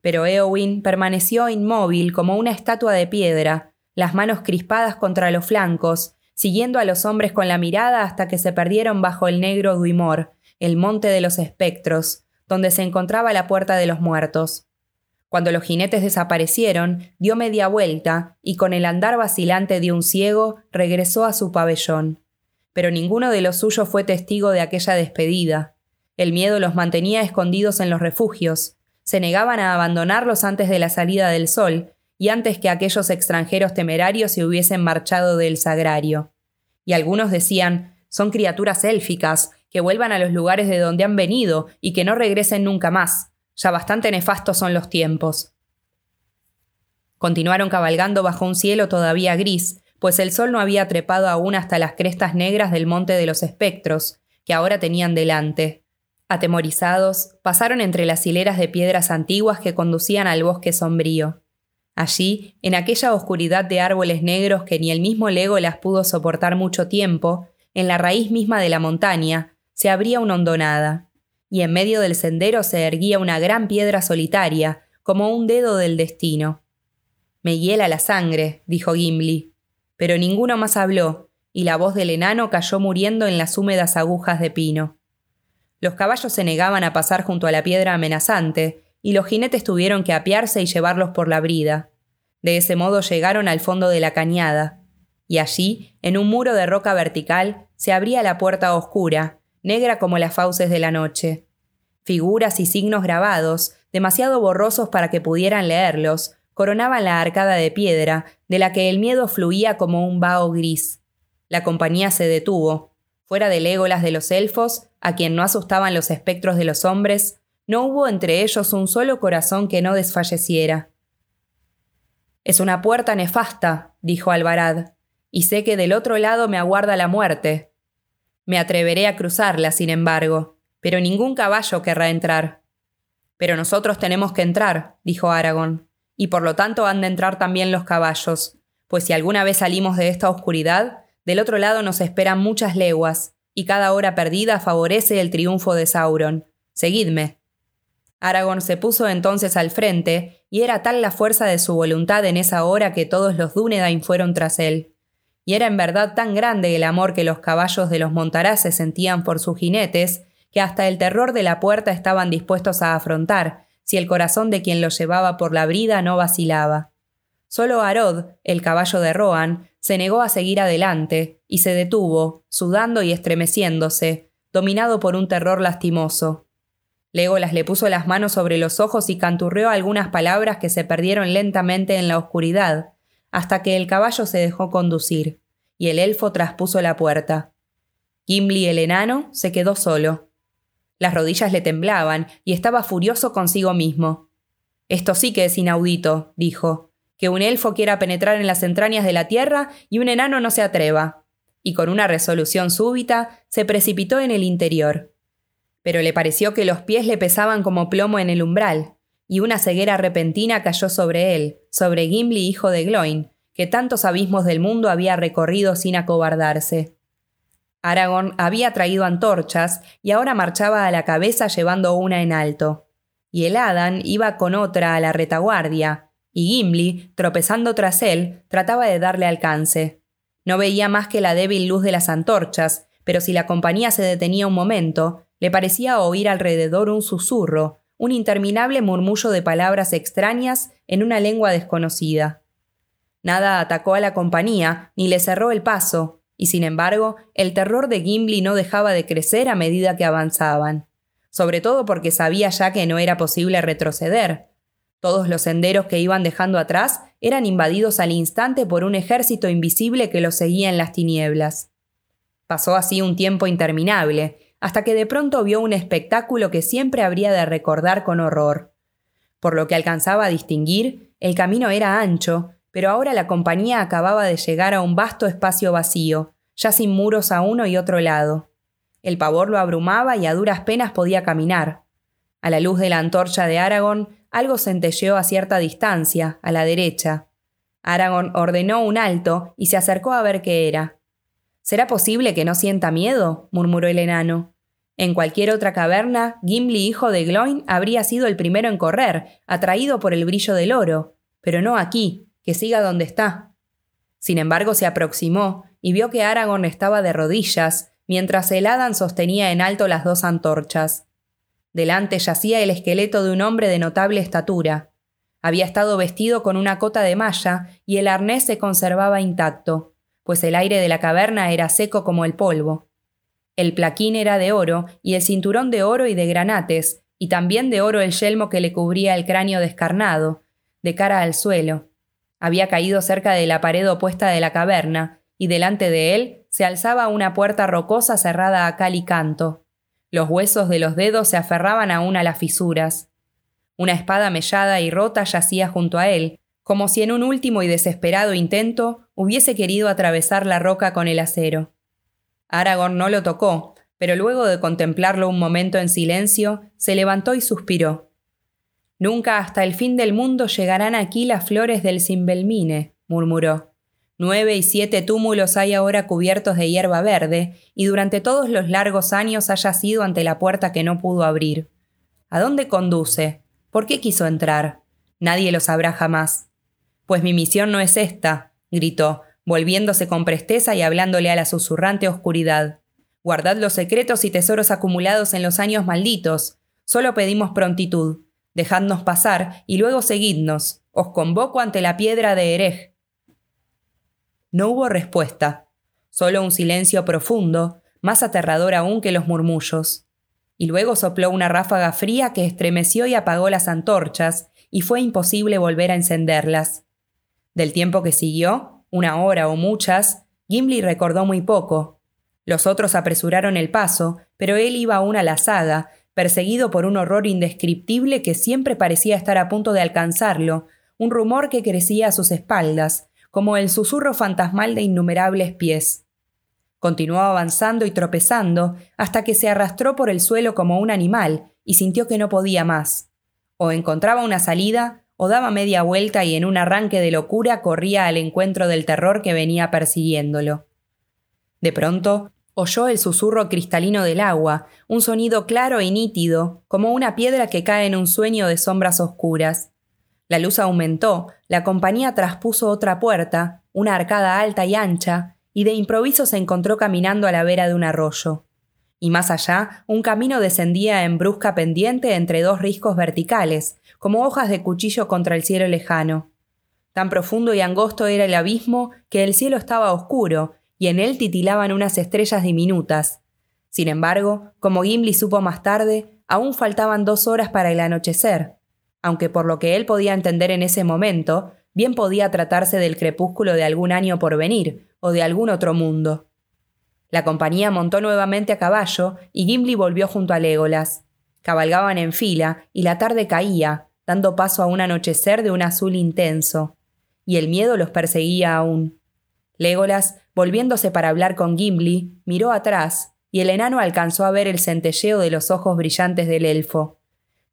Pero Eowyn permaneció inmóvil como una estatua de piedra, las manos crispadas contra los flancos, siguiendo a los hombres con la mirada hasta que se perdieron bajo el negro Duimor, el monte de los espectros, donde se encontraba la puerta de los muertos. Cuando los jinetes desaparecieron, dio media vuelta y con el andar vacilante de un ciego regresó a su pabellón. Pero ninguno de los suyos fue testigo de aquella despedida. El miedo los mantenía escondidos en los refugios. Se negaban a abandonarlos antes de la salida del sol, y antes que aquellos extranjeros temerarios se hubiesen marchado del sagrario. Y algunos decían, son criaturas élficas, que vuelvan a los lugares de donde han venido y que no regresen nunca más. Ya bastante nefastos son los tiempos. Continuaron cabalgando bajo un cielo todavía gris, pues el sol no había trepado aún hasta las crestas negras del monte de los espectros, que ahora tenían delante. Atemorizados, pasaron entre las hileras de piedras antiguas que conducían al bosque sombrío. Allí, en aquella oscuridad de árboles negros que ni el mismo Legolas pudo soportar mucho tiempo, en la raíz misma de la montaña, se abría una hondonada, y en medio del sendero se erguía una gran piedra solitaria, como un dedo del destino. Me hiela la sangre, dijo Gimli. Pero ninguno más habló, y la voz del enano cayó muriendo en las húmedas agujas de pino. Los caballos se negaban a pasar junto a la piedra amenazante, y los jinetes tuvieron que apiarse y llevarlos por la brida. De ese modo llegaron al fondo de la cañada, y allí, en un muro de roca vertical, se abría la puerta oscura, negra como las fauces de la noche. Figuras y signos grabados, demasiado borrosos para que pudieran leerlos, coronaban la arcada de piedra, de la que el miedo fluía como un vaho gris. La compañía se detuvo. Fuera de Légolas de los elfos, a quien no asustaban los espectros de los hombres, no hubo entre ellos un solo corazón que no desfalleciera. Es una puerta nefasta, dijo Alvarad, y sé que del otro lado me aguarda la muerte. Me atreveré a cruzarla, sin embargo, pero ningún caballo querrá entrar. Pero nosotros tenemos que entrar, dijo Aragón, y por lo tanto han de entrar también los caballos, pues si alguna vez salimos de esta oscuridad, del otro lado nos esperan muchas leguas, y cada hora perdida favorece el triunfo de Sauron. Seguidme. Aragorn se puso entonces al frente, y era tal la fuerza de su voluntad en esa hora que todos los Dúnedain fueron tras él. Y era en verdad tan grande el amor que los caballos de los montaraces sentían por sus jinetes, que hasta el terror de la puerta estaban dispuestos a afrontar, si el corazón de quien los llevaba por la brida no vacilaba. Solo Arod, el caballo de Rohan, se negó a seguir adelante, y se detuvo, sudando y estremeciéndose, dominado por un terror lastimoso. Legolas le puso las manos sobre los ojos y canturreó algunas palabras que se perdieron lentamente en la oscuridad, hasta que el caballo se dejó conducir, y el elfo traspuso la puerta. Gimli el enano se quedó solo. Las rodillas le temblaban y estaba furioso consigo mismo. Esto sí que es inaudito, dijo, que un elfo quiera penetrar en las entrañas de la tierra y un enano no se atreva. y con una resolución súbita se precipitó en el interior. Pero le pareció que los pies le pesaban como plomo en el umbral, y una ceguera repentina cayó sobre él, sobre Gimli hijo de Gloin, que tantos abismos del mundo había recorrido sin acobardarse. Aragorn había traído antorchas y ahora marchaba a la cabeza llevando una en alto. Y el Adan iba con otra a la retaguardia, y Gimli, tropezando tras él, trataba de darle alcance. No veía más que la débil luz de las antorchas, pero si la compañía se detenía un momento, le parecía oír alrededor un susurro, un interminable murmullo de palabras extrañas en una lengua desconocida. Nada atacó a la compañía, ni le cerró el paso, y sin embargo, el terror de Gimli no dejaba de crecer a medida que avanzaban, sobre todo porque sabía ya que no era posible retroceder. Todos los senderos que iban dejando atrás eran invadidos al instante por un ejército invisible que los seguía en las tinieblas. Pasó así un tiempo interminable, hasta que de pronto vio un espectáculo que siempre habría de recordar con horror. Por lo que alcanzaba a distinguir, el camino era ancho, pero ahora la compañía acababa de llegar a un vasto espacio vacío, ya sin muros a uno y otro lado. El pavor lo abrumaba y a duras penas podía caminar. A la luz de la antorcha de Aragón, algo centelleó a cierta distancia, a la derecha. Aragón ordenó un alto y se acercó a ver qué era. ¿Será posible que no sienta miedo? murmuró el enano. En cualquier otra caverna, Gimli, hijo de Gloin, habría sido el primero en correr, atraído por el brillo del oro, pero no aquí, que siga donde está. Sin embargo, se aproximó y vio que Aragorn estaba de rodillas, mientras el Adan sostenía en alto las dos antorchas. Delante yacía el esqueleto de un hombre de notable estatura. Había estado vestido con una cota de malla y el arnés se conservaba intacto, pues el aire de la caverna era seco como el polvo. El plaquín era de oro y el cinturón de oro y de granates, y también de oro el yelmo que le cubría el cráneo descarnado, de cara al suelo. Había caído cerca de la pared opuesta de la caverna, y delante de él se alzaba una puerta rocosa cerrada a cal y canto. Los huesos de los dedos se aferraban aún a las fisuras. Una espada mellada y rota yacía junto a él, como si en un último y desesperado intento hubiese querido atravesar la roca con el acero. Aragorn no lo tocó, pero luego de contemplarlo un momento en silencio, se levantó y suspiró. Nunca hasta el fin del mundo llegarán aquí las flores del Simbelmine, murmuró. Nueve y siete túmulos hay ahora cubiertos de hierba verde, y durante todos los largos años haya sido ante la puerta que no pudo abrir. ¿A dónde conduce? ¿Por qué quiso entrar? Nadie lo sabrá jamás. Pues mi misión no es esta, gritó, volviéndose con presteza y hablándole a la susurrante oscuridad. Guardad los secretos y tesoros acumulados en los años malditos. Solo pedimos prontitud. Dejadnos pasar y luego seguidnos. Os convoco ante la piedra de Herej. No hubo respuesta, solo un silencio profundo, más aterrador aún que los murmullos. Y luego sopló una ráfaga fría que estremeció y apagó las antorchas, y fue imposible volver a encenderlas. Del tiempo que siguió, una hora o muchas, Gimli recordó muy poco. Los otros apresuraron el paso, pero él iba aún a la saga, perseguido por un horror indescriptible que siempre parecía estar a punto de alcanzarlo, un rumor que crecía a sus espaldas, como el susurro fantasmal de innumerables pies. Continuó avanzando y tropezando hasta que se arrastró por el suelo como un animal y sintió que no podía más. O encontraba una salida o daba media vuelta y en un arranque de locura corría al encuentro del terror que venía persiguiéndolo. De pronto, oyó el susurro cristalino del agua, un sonido claro y nítido, como una piedra que cae en un sueño de sombras oscuras. La luz aumentó, la compañía traspuso otra puerta, una arcada alta y ancha, y de improviso se encontró caminando a la vera de un arroyo. Y más allá, un camino descendía en brusca pendiente entre dos riscos verticales, como hojas de cuchillo contra el cielo lejano. Tan profundo y angosto era el abismo que el cielo estaba oscuro, y en él titilaban unas estrellas diminutas. Sin embargo, como Gimli supo más tarde, aún faltaban dos horas para el anochecer, aunque por lo que él podía entender en ese momento, bien podía tratarse del crepúsculo de algún año por venir, o de algún otro mundo. La compañía montó nuevamente a caballo y Gimli volvió junto a Legolas. Cabalgaban en fila y la tarde caía, dando paso a un anochecer de un azul intenso, y el miedo los perseguía aún. Legolas, volviéndose para hablar con Gimli, miró atrás, y el enano alcanzó a ver el centelleo de los ojos brillantes del elfo.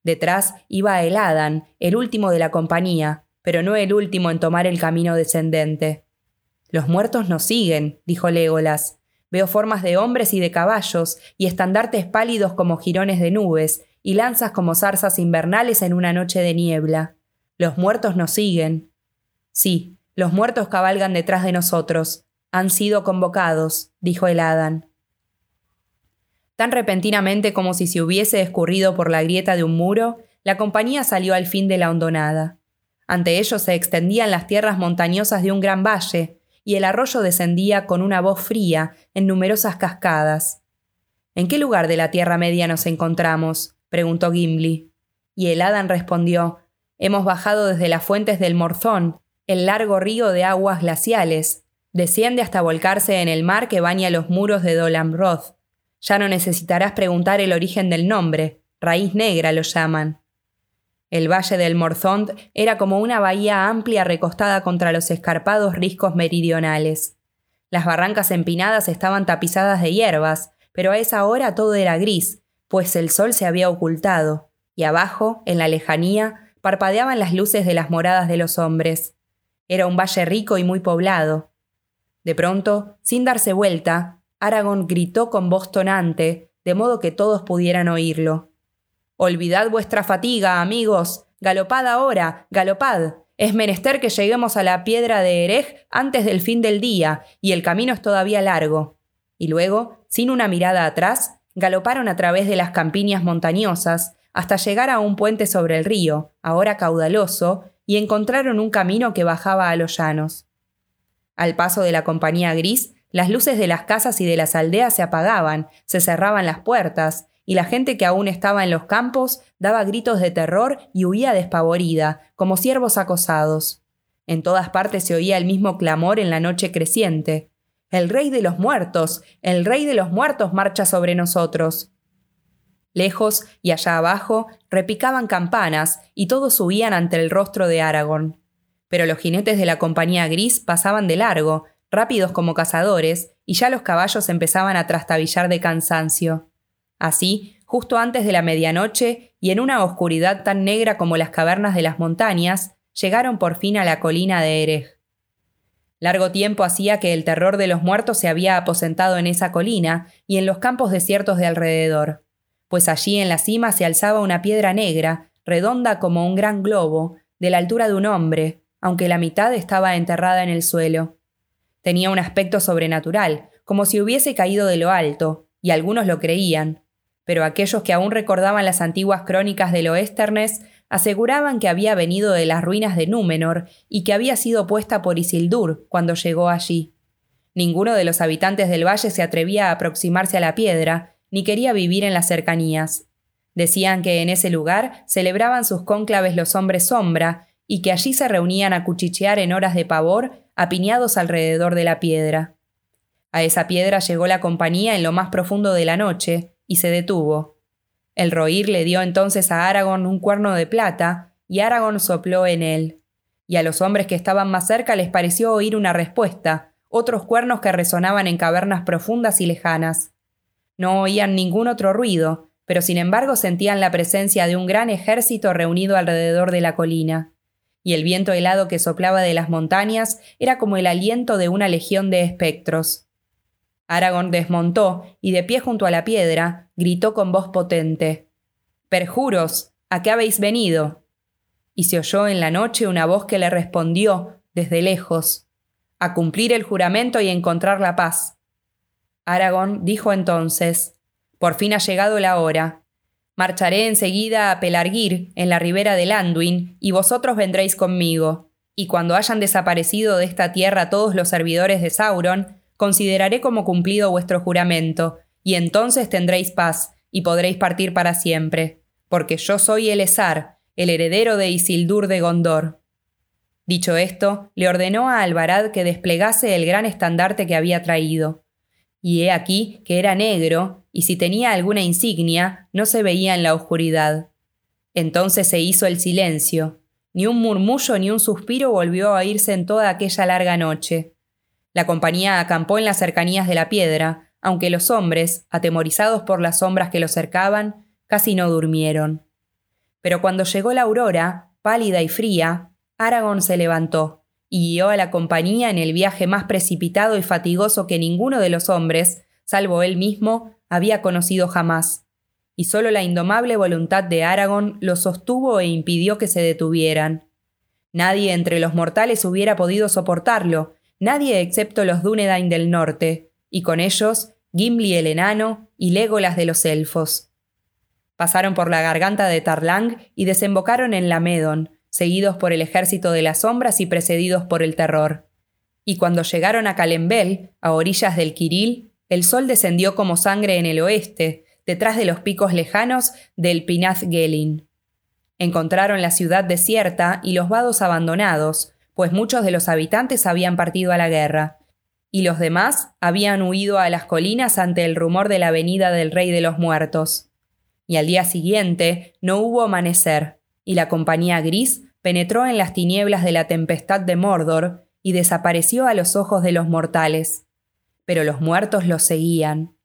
Detrás iba el Adan, el último de la compañía, pero no el último en tomar el camino descendente. Los muertos nos siguen, dijo Legolas. Veo formas de hombres y de caballos, y estandartes pálidos como jirones de nubes, y lanzas como zarzas invernales en una noche de niebla. Los muertos nos siguen. Sí, los muertos cabalgan detrás de nosotros. Han sido convocados, dijo el Adán. Tan repentinamente como si se hubiese escurrido por la grieta de un muro, la compañía salió al fin de la hondonada. Ante ellos se extendían las tierras montañosas de un gran valle, y el arroyo descendía con una voz fría en numerosas cascadas. ¿En qué lugar de la Tierra Media nos encontramos? preguntó Gimli. Y el Adán respondió Hemos bajado desde las fuentes del Morzón, el largo río de aguas glaciales. Desciende hasta volcarse en el mar que baña los muros de Dolan Roth. Ya no necesitarás preguntar el origen del nombre, raíz negra lo llaman. El valle del Morzond era como una bahía amplia recostada contra los escarpados riscos meridionales. Las barrancas empinadas estaban tapizadas de hierbas, pero a esa hora todo era gris, pues el sol se había ocultado, y abajo, en la lejanía, parpadeaban las luces de las moradas de los hombres. Era un valle rico y muy poblado. De pronto, sin darse vuelta, Aragón gritó con voz tonante, de modo que todos pudieran oírlo. Olvidad vuestra fatiga, amigos. Galopad ahora, galopad. Es menester que lleguemos a la piedra de Erej antes del fin del día, y el camino es todavía largo. Y luego, sin una mirada atrás, galoparon a través de las campiñas montañosas hasta llegar a un puente sobre el río, ahora caudaloso, y encontraron un camino que bajaba a los llanos. Al paso de la compañía gris, las luces de las casas y de las aldeas se apagaban, se cerraban las puertas, y la gente que aún estaba en los campos daba gritos de terror y huía despavorida, como ciervos acosados. En todas partes se oía el mismo clamor en la noche creciente. El rey de los muertos, el rey de los muertos marcha sobre nosotros. Lejos y allá abajo repicaban campanas y todos huían ante el rostro de Aragorn. Pero los jinetes de la compañía gris pasaban de largo, rápidos como cazadores, y ya los caballos empezaban a trastabillar de cansancio. Así, justo antes de la medianoche, y en una oscuridad tan negra como las cavernas de las montañas, llegaron por fin a la colina de Erej. Largo tiempo hacía que el terror de los muertos se había aposentado en esa colina y en los campos desiertos de alrededor, pues allí en la cima se alzaba una piedra negra, redonda como un gran globo, de la altura de un hombre, aunque la mitad estaba enterrada en el suelo. Tenía un aspecto sobrenatural, como si hubiese caído de lo alto, y algunos lo creían, pero aquellos que aún recordaban las antiguas crónicas del Oesternes aseguraban que había venido de las ruinas de Númenor y que había sido puesta por Isildur cuando llegó allí. Ninguno de los habitantes del valle se atrevía a aproximarse a la piedra, ni quería vivir en las cercanías. Decían que en ese lugar celebraban sus cónclaves los hombres sombra y que allí se reunían a cuchichear en horas de pavor, apiñados alrededor de la piedra. A esa piedra llegó la compañía en lo más profundo de la noche, y se detuvo. El roír le dio entonces a Aragón un cuerno de plata, y Aragón sopló en él. Y a los hombres que estaban más cerca les pareció oír una respuesta, otros cuernos que resonaban en cavernas profundas y lejanas. No oían ningún otro ruido, pero sin embargo sentían la presencia de un gran ejército reunido alrededor de la colina. Y el viento helado que soplaba de las montañas era como el aliento de una legión de espectros. Aragorn desmontó y de pie junto a la piedra gritó con voz potente Perjuros, ¿a qué habéis venido? Y se oyó en la noche una voz que le respondió desde lejos A cumplir el juramento y encontrar la paz. Aragorn dijo entonces Por fin ha llegado la hora. Marcharé enseguida a Pelargir, en la ribera del Anduin, y vosotros vendréis conmigo. Y cuando hayan desaparecido de esta tierra todos los servidores de Sauron, consideraré como cumplido vuestro juramento, y entonces tendréis paz, y podréis partir para siempre, porque yo soy el Esar, el heredero de Isildur de Gondor. Dicho esto, le ordenó a Alvarad que desplegase el gran estandarte que había traído. Y he aquí que era negro, y si tenía alguna insignia, no se veía en la oscuridad. Entonces se hizo el silencio. Ni un murmullo ni un suspiro volvió a oírse en toda aquella larga noche. La compañía acampó en las cercanías de la piedra, aunque los hombres, atemorizados por las sombras que los cercaban, casi no durmieron. Pero cuando llegó la aurora, pálida y fría, Aragón se levantó y guió a la compañía en el viaje más precipitado y fatigoso que ninguno de los hombres, salvo él mismo, había conocido jamás. Y solo la indomable voluntad de Aragón los sostuvo e impidió que se detuvieran. Nadie entre los mortales hubiera podido soportarlo, nadie excepto los Dúnedain del norte, y con ellos Gimli el enano y Legolas de los elfos. Pasaron por la garganta de Tarlang y desembocaron en la Medon, seguidos por el ejército de las sombras y precedidos por el terror. Y cuando llegaron a Calembel, a orillas del Quiril, el sol descendió como sangre en el oeste, detrás de los picos lejanos del Pinath Gelin. Encontraron la ciudad desierta y los vados abandonados, pues muchos de los habitantes habían partido a la guerra, y los demás habían huido a las colinas ante el rumor de la venida del rey de los muertos y al día siguiente no hubo amanecer, y la compañía gris penetró en las tinieblas de la tempestad de Mordor y desapareció a los ojos de los mortales. Pero los muertos los seguían.